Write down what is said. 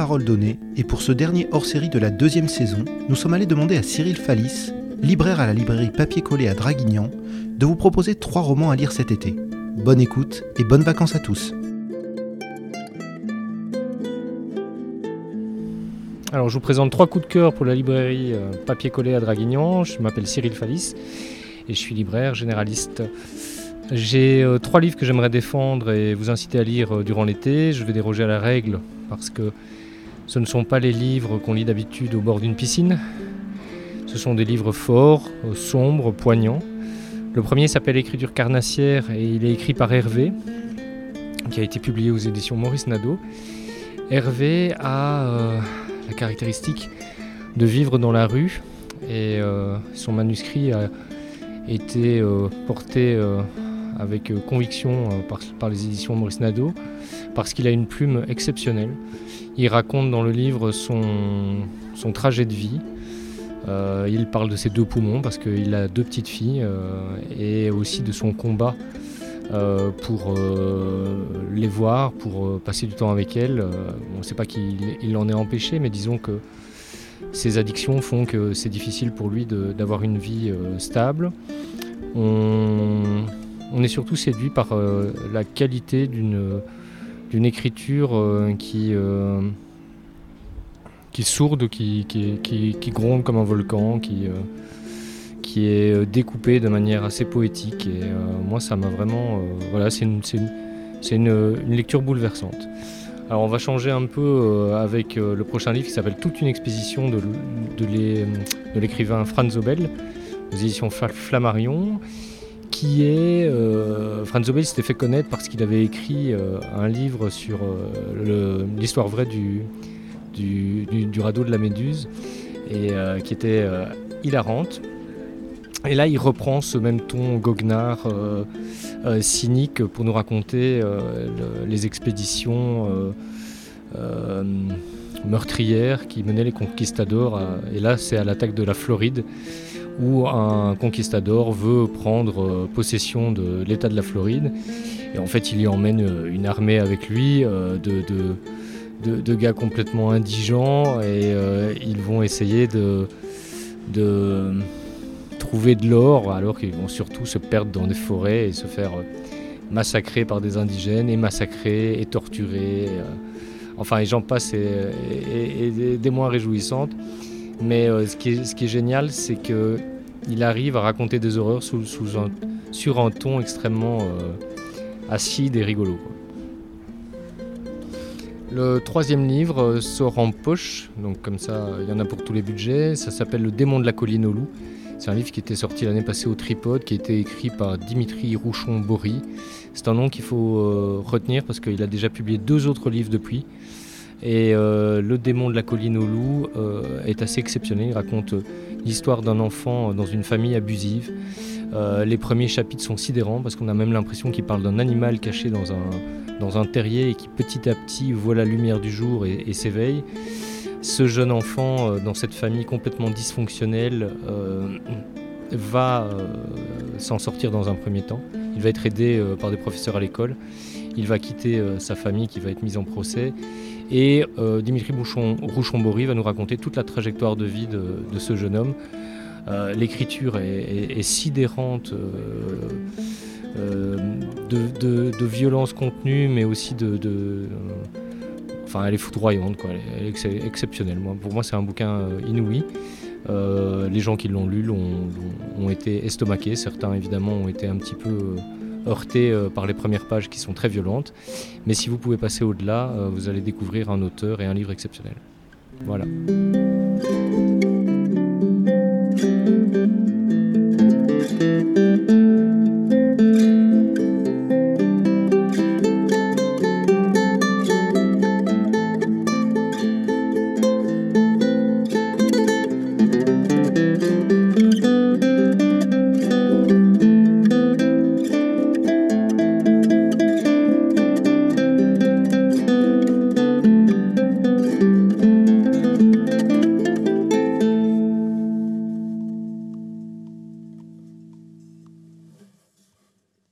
parole donnée, et pour ce dernier hors-série de la deuxième saison, nous sommes allés demander à Cyril Fallis, libraire à la librairie Papier Collé à Draguignan, de vous proposer trois romans à lire cet été. Bonne écoute et bonnes vacances à tous. Alors je vous présente trois coups de cœur pour la librairie euh, Papier Collé à Draguignan. Je m'appelle Cyril Fallis et je suis libraire généraliste. J'ai euh, trois livres que j'aimerais défendre et vous inciter à lire euh, durant l'été. Je vais déroger à la règle parce que ce ne sont pas les livres qu'on lit d'habitude au bord d'une piscine. Ce sont des livres forts, sombres, poignants. Le premier s'appelle Écriture carnassière et il est écrit par Hervé, qui a été publié aux éditions Maurice Nadeau. Hervé a la caractéristique de vivre dans la rue et euh, son manuscrit a été euh, porté euh, avec conviction par, les éditions Maurice Nadeau parce qu'il a une plume exceptionnelle. Il raconte dans le livre son, son trajet de vie. il parle de ses deux poumons parce qu'il a deux petites filles et aussi de son combat pour les voir, pour passer du temps avec elles. on ne sait pas qu'il en est empêché, mais disons que ses addictions font que c'est difficile pour lui d'avoir une vie stable. Est surtout séduit par la qualité d'une écriture qui, qui sourde, qui, gronde comme un volcan, qui, est euh, découpé de manière assez poétique. Et euh, moi, ça m'a vraiment. Euh, voilà, c'est une, lecture bouleversante. Alors, on va changer un peu avec le prochain livre qui s'appelle Toute une expédition de, de l'écrivain Franz Zobel, aux éditions Flammarion qui est. Franz Zobel s'était fait connaître parce qu'il avait écrit un livre sur l'histoire vraie du, radeau de la Méduse, et qui était hilarante. Et là, il reprend ce même ton goguenard, euh, euh, cynique, pour nous raconter euh, les expéditions meurtrières qui menaient les conquistadors. et là, c'est à l'attaque de la Floride, où un conquistador veut prendre possession de l'État de la Floride. Et en fait, il y emmène une armée avec lui de, de, gars complètement indigents, et ils vont essayer de trouver de l'or alors qu'ils vont surtout se perdre dans des forêts et se faire euh, massacrer par des indigènes et massacrer et torturer. Euh. Enfin, et j'en passe et, des moins réjouissantes. Mais euh, ce, qui est, génial, c'est qu'il arrive à raconter des horreurs sur un ton extrêmement acide et rigolo. Le troisième livre sort en poche, donc comme ça, il y en a pour tous les budgets. Ça s'appelle Le démon de la colline au loup. C'est un livre qui était sorti l'année passée au Tripode, qui a été écrit par Dimitri Rouchon-Bory. C'est un nom qu'il faut euh, retenir parce qu'il a déjà publié deux autres livres depuis. Et euh, Le démon de la colline au loup euh, est assez exceptionnel. Il raconte l'histoire d'un enfant dans une famille abusive. les premiers chapitres sont sidérants parce qu'on a même l'impression qu'il parle d'un animal caché dans un, terrier et qui petit à petit voit la lumière du jour et s'éveille ce jeune enfant euh, dans cette famille complètement dysfonctionnelle euh, va euh, s'en sortir dans un premier temps. Il va être aidé par des professeurs à l'école. Il va quitter sa famille qui va être mise en procès. Et Dimitri Rouchon-Bory va nous raconter toute la trajectoire de vie de, ce jeune homme. L'écriture est, sidérante de, violence contenue, mais aussi de, Enfin, elle est foudroyante, quoi. Elle est exceptionnelle. Moi, pour moi, c'est un bouquin euh, inouï. Euh, les gens qui l'ont lu ont, été estomaqués. Certains, évidemment, ont été un petit peu euh, heurtés par les premières pages qui sont très violentes. Mais si vous pouvez passer au-delà, vous allez découvrir un auteur et un livre exceptionnel. Voilà.